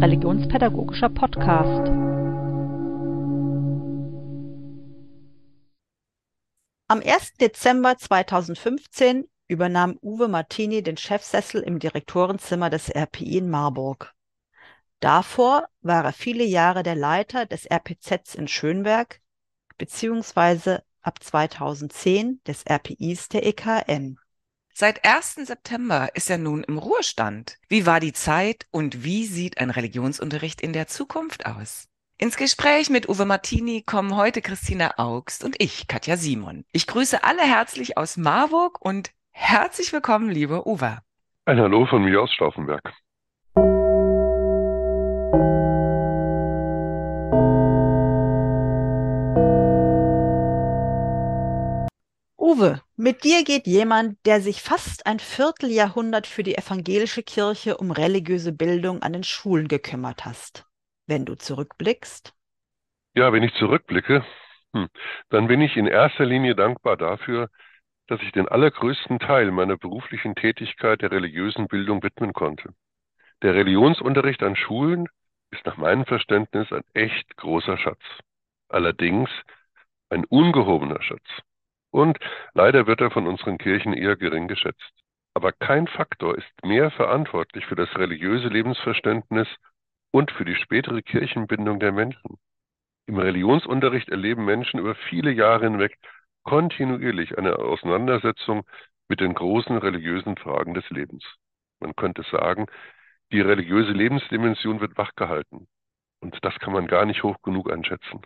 religionspädagogischer Podcast. Am 1. Dezember 2015 übernahm Uwe Martini den Chefsessel im Direktorenzimmer des RPI in Marburg. Davor war er viele Jahre der Leiter des RPZs in Schönberg beziehungsweise ab 2010 des RPIs der EKN. Seit 1. September ist er nun im Ruhestand. Wie war die Zeit und wie sieht ein Religionsunterricht in der Zukunft aus? Ins Gespräch mit Uwe Martini kommen heute Christina Augst und ich, Katja Simon. Ich grüße alle herzlich aus Marburg und herzlich willkommen, liebe Uwe. Ein Hallo von mir aus Stauffenberg. Uwe, mit dir geht jemand, der sich fast ein Vierteljahrhundert für die evangelische Kirche um religiöse Bildung an den Schulen gekümmert hast. Wenn du zurückblickst? Ja, wenn ich zurückblicke, hm, dann bin ich in erster Linie dankbar dafür, dass ich den allergrößten Teil meiner beruflichen Tätigkeit der religiösen Bildung widmen konnte. Der Religionsunterricht an Schulen ist nach meinem Verständnis ein echt großer Schatz. Allerdings ein ungehobener Schatz. Und leider wird er von unseren Kirchen eher gering geschätzt. Aber kein Faktor ist mehr verantwortlich für das religiöse Lebensverständnis und für die spätere Kirchenbindung der Menschen. Im Religionsunterricht erleben Menschen über viele Jahre hinweg kontinuierlich eine Auseinandersetzung mit den großen religiösen Fragen des Lebens. Man könnte sagen, die religiöse Lebensdimension wird wachgehalten. Und das kann man gar nicht hoch genug einschätzen.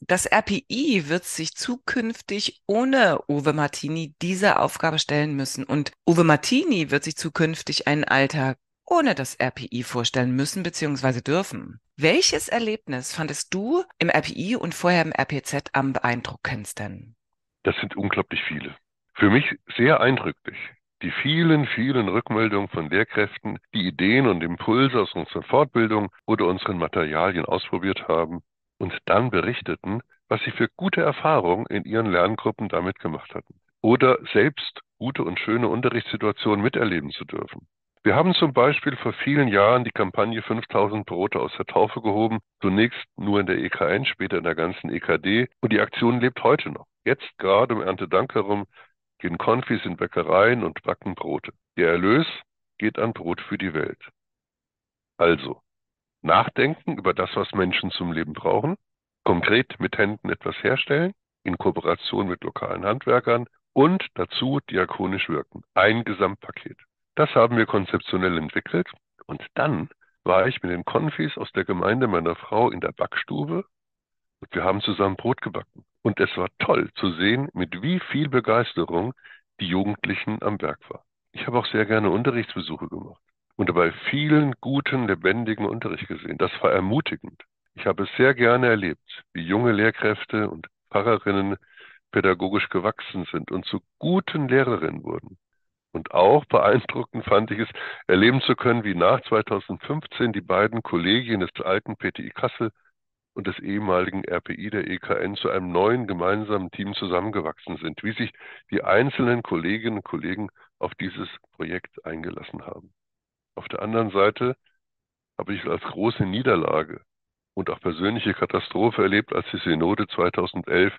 Das RPI wird sich zukünftig ohne Uwe Martini diese Aufgabe stellen müssen. Und Uwe Martini wird sich zukünftig einen Alltag ohne das RPI vorstellen müssen bzw. dürfen. Welches Erlebnis fandest du im RPI und vorher im RPZ am beeindruckendsten? Das sind unglaublich viele. Für mich sehr eindrücklich. Die vielen, vielen Rückmeldungen von Lehrkräften, die Ideen und Impulse aus unserer Fortbildung oder unseren Materialien ausprobiert haben und dann berichteten, was sie für gute Erfahrungen in ihren Lerngruppen damit gemacht hatten. Oder selbst gute und schöne Unterrichtssituationen miterleben zu dürfen. Wir haben zum Beispiel vor vielen Jahren die Kampagne 5000 Brote aus der Taufe gehoben, zunächst nur in der EKN, später in der ganzen EKD und die Aktion lebt heute noch. Jetzt gerade um Erntedank herum gehen Konfis in Bäckereien und backen Brote. Der Erlös geht an Brot für die Welt. Also, nachdenken über das, was Menschen zum Leben brauchen, konkret mit Händen etwas herstellen, in Kooperation mit lokalen Handwerkern und dazu diakonisch wirken. Ein Gesamtpaket. Das haben wir konzeptionell entwickelt. Und dann war ich mit den Konfis aus der Gemeinde meiner Frau in der Backstube und wir haben zusammen Brot gebacken. Und es war toll zu sehen, mit wie viel Begeisterung die Jugendlichen am Werk waren. Ich habe auch sehr gerne Unterrichtsbesuche gemacht und dabei vielen guten, lebendigen Unterricht gesehen. Das war ermutigend. Ich habe es sehr gerne erlebt, wie junge Lehrkräfte und Pfarrerinnen pädagogisch gewachsen sind und zu guten Lehrerinnen wurden. Und auch beeindruckend fand ich es, erleben zu können, wie nach 2015 die beiden Kollegien des alten PTI Kassel und des ehemaligen RPI der EKN zu einem neuen gemeinsamen Team zusammengewachsen sind, wie sich die einzelnen Kolleginnen und Kollegen auf dieses Projekt eingelassen haben. Auf der anderen Seite habe ich als große Niederlage und auch persönliche Katastrophe erlebt, als die Synode 2011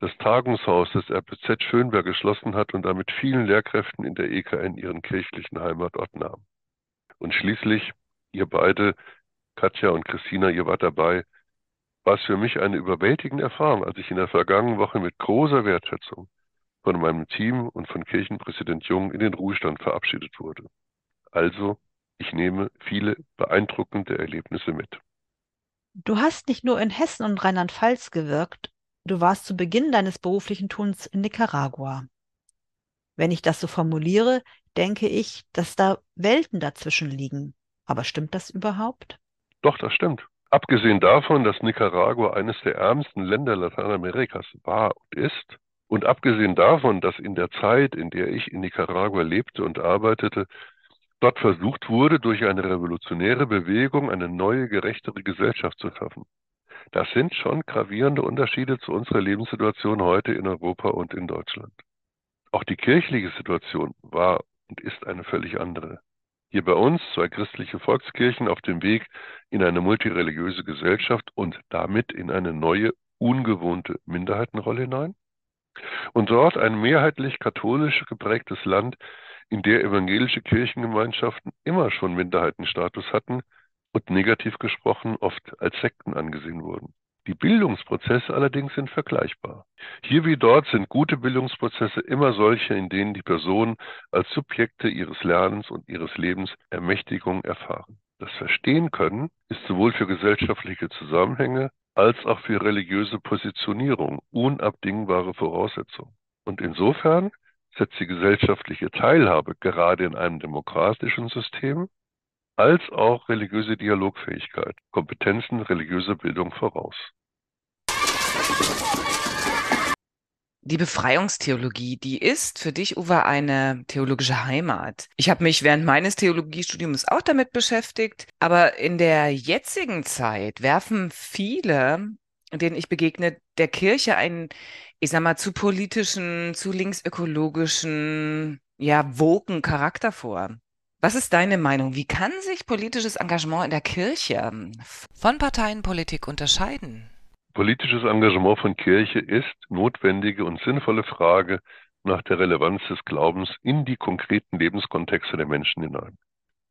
das Tagungshaus des RPZ Schönberg geschlossen hat und damit vielen Lehrkräften in der EKN ihren kirchlichen Heimatort nahm. Und schließlich, ihr beide, Katja und Christina, ihr wart dabei, war es für mich eine überwältigende Erfahrung, als ich in der vergangenen Woche mit großer Wertschätzung von meinem Team und von Kirchenpräsident Jung in den Ruhestand verabschiedet wurde. Also, ich nehme viele beeindruckende Erlebnisse mit. Du hast nicht nur in Hessen und Rheinland-Pfalz gewirkt, Du warst zu Beginn deines beruflichen Tuns in Nicaragua. Wenn ich das so formuliere, denke ich, dass da Welten dazwischen liegen. Aber stimmt das überhaupt? Doch, das stimmt. Abgesehen davon, dass Nicaragua eines der ärmsten Länder Lateinamerikas war und ist, und abgesehen davon, dass in der Zeit, in der ich in Nicaragua lebte und arbeitete, dort versucht wurde, durch eine revolutionäre Bewegung eine neue, gerechtere Gesellschaft zu schaffen. Das sind schon gravierende Unterschiede zu unserer Lebenssituation heute in Europa und in Deutschland. Auch die kirchliche Situation war und ist eine völlig andere. Hier bei uns zwei christliche Volkskirchen auf dem Weg in eine multireligiöse Gesellschaft und damit in eine neue, ungewohnte Minderheitenrolle hinein. Und dort ein mehrheitlich katholisch geprägtes Land, in der evangelische Kirchengemeinschaften immer schon Minderheitenstatus hatten und negativ gesprochen oft als Sekten angesehen wurden. Die Bildungsprozesse allerdings sind vergleichbar. Hier wie dort sind gute Bildungsprozesse immer solche, in denen die Personen als Subjekte ihres Lernens und ihres Lebens Ermächtigung erfahren. Das Verstehen können ist sowohl für gesellschaftliche Zusammenhänge als auch für religiöse Positionierung unabdingbare Voraussetzung. Und insofern setzt die gesellschaftliche Teilhabe gerade in einem demokratischen System als auch religiöse Dialogfähigkeit, Kompetenzen religiöser Bildung voraus. Die Befreiungstheologie, die ist für dich, Uwe, eine theologische Heimat. Ich habe mich während meines Theologiestudiums auch damit beschäftigt, aber in der jetzigen Zeit werfen viele, denen ich begegne, der Kirche einen, ich sag mal, zu politischen, zu linksökologischen, ja, woken Charakter vor. Was ist deine Meinung? Wie kann sich politisches Engagement in der Kirche von Parteienpolitik unterscheiden? Politisches Engagement von Kirche ist notwendige und sinnvolle Frage nach der Relevanz des Glaubens in die konkreten Lebenskontexte der Menschen hinein.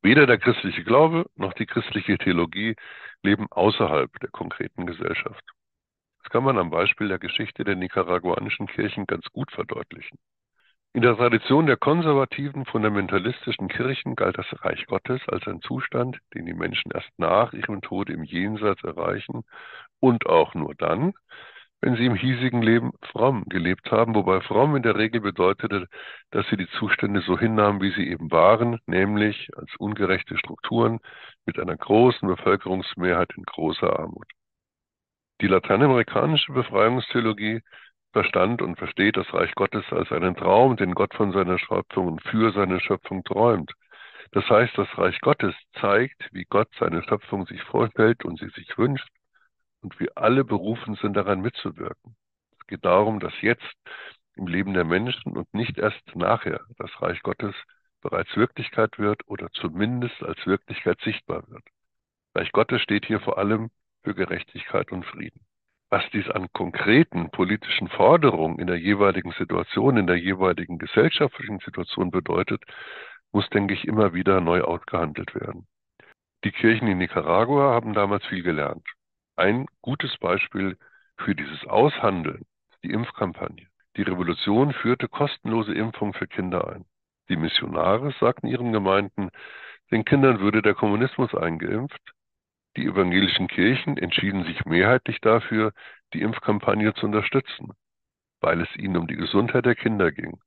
Weder der christliche Glaube noch die christliche Theologie leben außerhalb der konkreten Gesellschaft. Das kann man am Beispiel der Geschichte der nicaraguanischen Kirchen ganz gut verdeutlichen. In der Tradition der konservativen, fundamentalistischen Kirchen galt das Reich Gottes als ein Zustand, den die Menschen erst nach ihrem Tod im Jenseits erreichen und auch nur dann, wenn sie im hiesigen Leben fromm gelebt haben, wobei fromm in der Regel bedeutete, dass sie die Zustände so hinnahmen, wie sie eben waren, nämlich als ungerechte Strukturen mit einer großen Bevölkerungsmehrheit in großer Armut. Die lateinamerikanische Befreiungstheologie verstand und versteht das Reich Gottes als einen Traum, den Gott von seiner Schöpfung und für seine Schöpfung träumt. Das heißt, das Reich Gottes zeigt, wie Gott seine Schöpfung sich vorstellt und sie sich wünscht und wir alle berufen sind, daran mitzuwirken. Es geht darum, dass jetzt im Leben der Menschen und nicht erst nachher das Reich Gottes bereits Wirklichkeit wird oder zumindest als Wirklichkeit sichtbar wird. Reich Gottes steht hier vor allem für Gerechtigkeit und Frieden. Was dies an konkreten politischen Forderungen in der jeweiligen Situation, in der jeweiligen gesellschaftlichen Situation bedeutet, muss, denke ich, immer wieder neu ausgehandelt werden. Die Kirchen in Nicaragua haben damals viel gelernt. Ein gutes Beispiel für dieses Aushandeln die Impfkampagne. Die Revolution führte kostenlose Impfung für Kinder ein. Die Missionare sagten ihren Gemeinden, den Kindern würde der Kommunismus eingeimpft. Die evangelischen Kirchen entschieden sich mehrheitlich dafür, die Impfkampagne zu unterstützen, weil es ihnen um die Gesundheit der Kinder ging.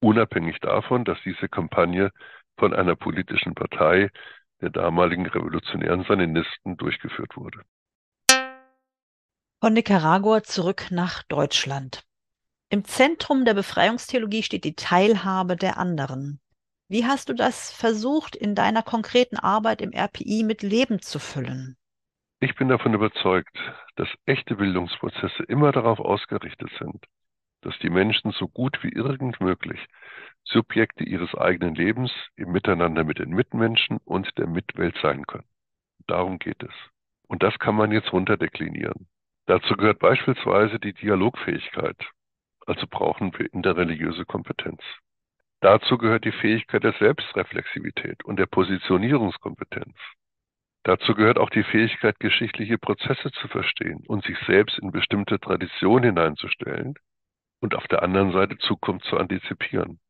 Unabhängig davon, dass diese Kampagne von einer politischen Partei der damaligen revolutionären Saninisten durchgeführt wurde. Von Nicaragua zurück nach Deutschland. Im Zentrum der Befreiungstheologie steht die Teilhabe der anderen. Wie hast du das versucht, in deiner konkreten Arbeit im RPI mit Leben zu füllen? Ich bin davon überzeugt, dass echte Bildungsprozesse immer darauf ausgerichtet sind, dass die Menschen so gut wie irgend möglich Subjekte ihres eigenen Lebens im Miteinander mit den Mitmenschen und der Mitwelt sein können. Darum geht es. Und das kann man jetzt runterdeklinieren. Dazu gehört beispielsweise die Dialogfähigkeit. Also brauchen wir interreligiöse Kompetenz. Dazu gehört die Fähigkeit der Selbstreflexivität und der Positionierungskompetenz. Dazu gehört auch die Fähigkeit, geschichtliche Prozesse zu verstehen und sich selbst in bestimmte Traditionen hineinzustellen und auf der anderen Seite Zukunft zu antizipieren.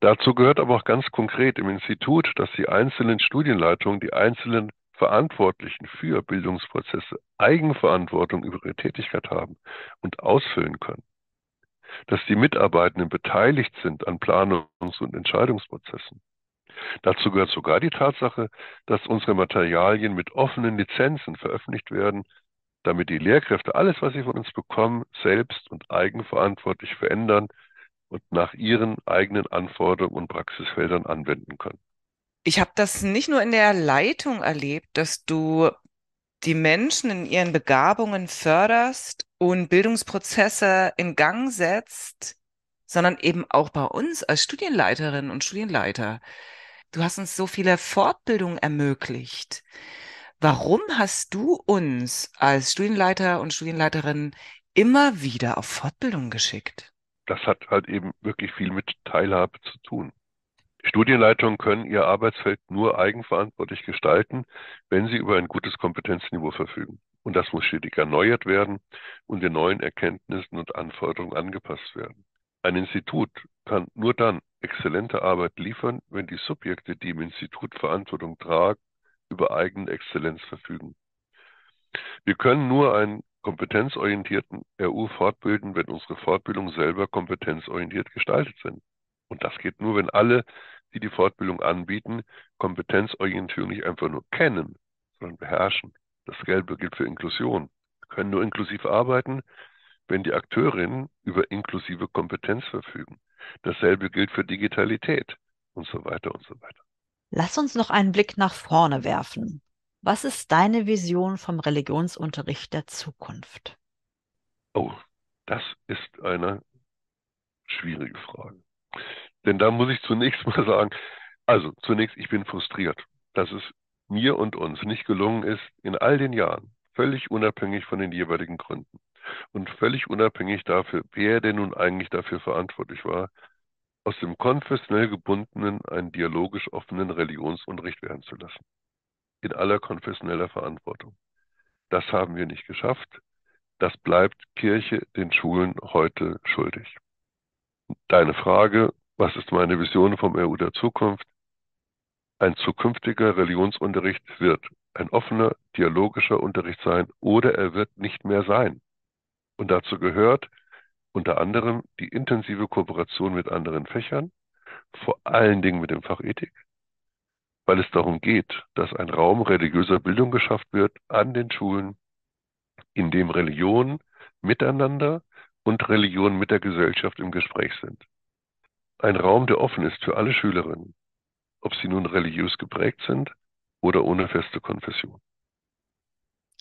Dazu gehört aber auch ganz konkret im Institut, dass die einzelnen Studienleitungen, die einzelnen Verantwortlichen für Bildungsprozesse Eigenverantwortung über ihre Tätigkeit haben und ausfüllen können. Dass die Mitarbeitenden beteiligt sind an Planungs- und Entscheidungsprozessen. Dazu gehört sogar die Tatsache, dass unsere Materialien mit offenen Lizenzen veröffentlicht werden, damit die Lehrkräfte alles, was sie von uns bekommen, selbst und eigenverantwortlich verändern und nach ihren eigenen Anforderungen und Praxisfeldern anwenden können. Ich habe das nicht nur in der Leitung erlebt, dass du die Menschen in ihren Begabungen förderst und Bildungsprozesse in Gang setzt, sondern eben auch bei uns als Studienleiterinnen und Studienleiter. Du hast uns so viele Fortbildungen ermöglicht. Warum hast du uns als Studienleiter und Studienleiterin immer wieder auf Fortbildung geschickt? Das hat halt eben wirklich viel mit Teilhabe zu tun. Studienleitungen können ihr Arbeitsfeld nur eigenverantwortlich gestalten, wenn sie über ein gutes Kompetenzniveau verfügen. Und das muss stetig erneuert werden und den neuen Erkenntnissen und Anforderungen angepasst werden. Ein Institut kann nur dann exzellente Arbeit liefern, wenn die Subjekte, die im Institut Verantwortung tragen, über eigene Exzellenz verfügen. Wir können nur einen kompetenzorientierten RU fortbilden, wenn unsere Fortbildungen selber kompetenzorientiert gestaltet sind. Und das geht nur, wenn alle, die die Fortbildung anbieten, Kompetenzorientierung nicht einfach nur kennen, sondern beherrschen. Das Gelbe gilt für Inklusion. Wir können nur inklusiv arbeiten, wenn die Akteurinnen über inklusive Kompetenz verfügen. Dasselbe gilt für Digitalität und so weiter und so weiter. Lass uns noch einen Blick nach vorne werfen. Was ist deine Vision vom Religionsunterricht der Zukunft? Oh, das ist eine schwierige Frage. Denn da muss ich zunächst mal sagen, also zunächst, ich bin frustriert, dass es mir und uns nicht gelungen ist, in all den Jahren, völlig unabhängig von den jeweiligen Gründen und völlig unabhängig dafür, wer denn nun eigentlich dafür verantwortlich war, aus dem konfessionell gebundenen einen dialogisch offenen Religionsunterricht werden zu lassen in aller konfessioneller Verantwortung. Das haben wir nicht geschafft. Das bleibt Kirche den Schulen heute schuldig. Deine Frage, was ist meine Vision vom EU der Zukunft? Ein zukünftiger Religionsunterricht wird ein offener, dialogischer Unterricht sein oder er wird nicht mehr sein. Und dazu gehört unter anderem die intensive Kooperation mit anderen Fächern, vor allen Dingen mit dem Fach Ethik, weil es darum geht, dass ein Raum religiöser Bildung geschafft wird an den Schulen, in dem Religion miteinander und Religion mit der Gesellschaft im Gespräch sind. Ein Raum, der offen ist für alle Schülerinnen, ob sie nun religiös geprägt sind oder ohne feste Konfession.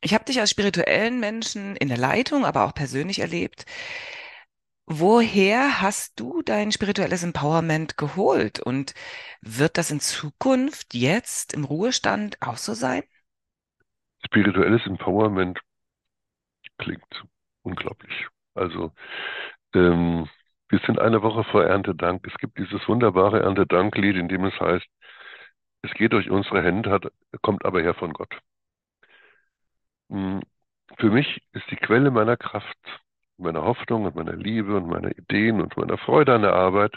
Ich habe dich als spirituellen Menschen in der Leitung, aber auch persönlich erlebt. Woher hast du dein spirituelles Empowerment geholt und wird das in Zukunft jetzt im Ruhestand auch so sein? Spirituelles Empowerment klingt unglaublich. Also ähm, wir sind eine Woche vor Erntedank. Es gibt dieses wunderbare Erntedanklied, in dem es heißt, es geht durch unsere Hände, hat, kommt aber her von Gott. Hm, für mich ist die Quelle meiner Kraft meiner Hoffnung und meiner Liebe und meiner Ideen und meiner Freude an der Arbeit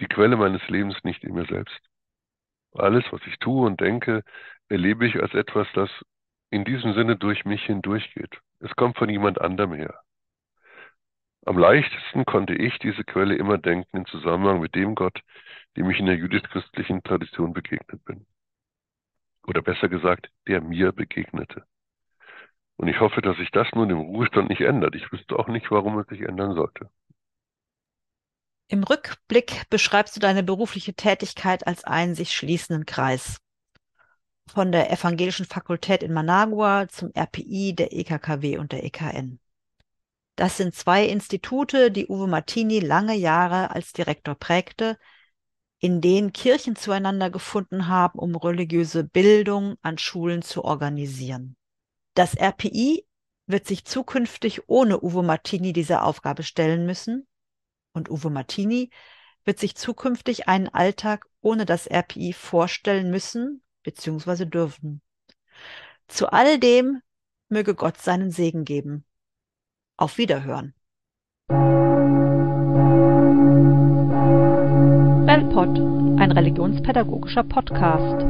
die Quelle meines Lebens nicht in mir selbst. Alles, was ich tue und denke, erlebe ich als etwas, das in diesem Sinne durch mich hindurchgeht. Es kommt von jemand anderem her. Am leichtesten konnte ich diese Quelle immer denken im Zusammenhang mit dem Gott, dem ich in der jüdisch-christlichen Tradition begegnet bin. Oder besser gesagt, der mir begegnete. Und ich hoffe, dass sich das nun im Ruhestand nicht ändert. Ich wüsste auch nicht, warum es sich ändern sollte. Im Rückblick beschreibst du deine berufliche Tätigkeit als einen sich schließenden Kreis. Von der Evangelischen Fakultät in Managua zum RPI, der EKKW und der EKN. Das sind zwei Institute, die Uwe Martini lange Jahre als Direktor prägte, in denen Kirchen zueinander gefunden haben, um religiöse Bildung an Schulen zu organisieren. Das RPI wird sich zukünftig ohne Uwe Martini dieser Aufgabe stellen müssen und Uwe Martini wird sich zukünftig einen Alltag ohne das RPI vorstellen müssen bzw. dürfen. Zu all dem möge Gott seinen Segen geben. Auf Wiederhören. Bellpod, ein religionspädagogischer Podcast.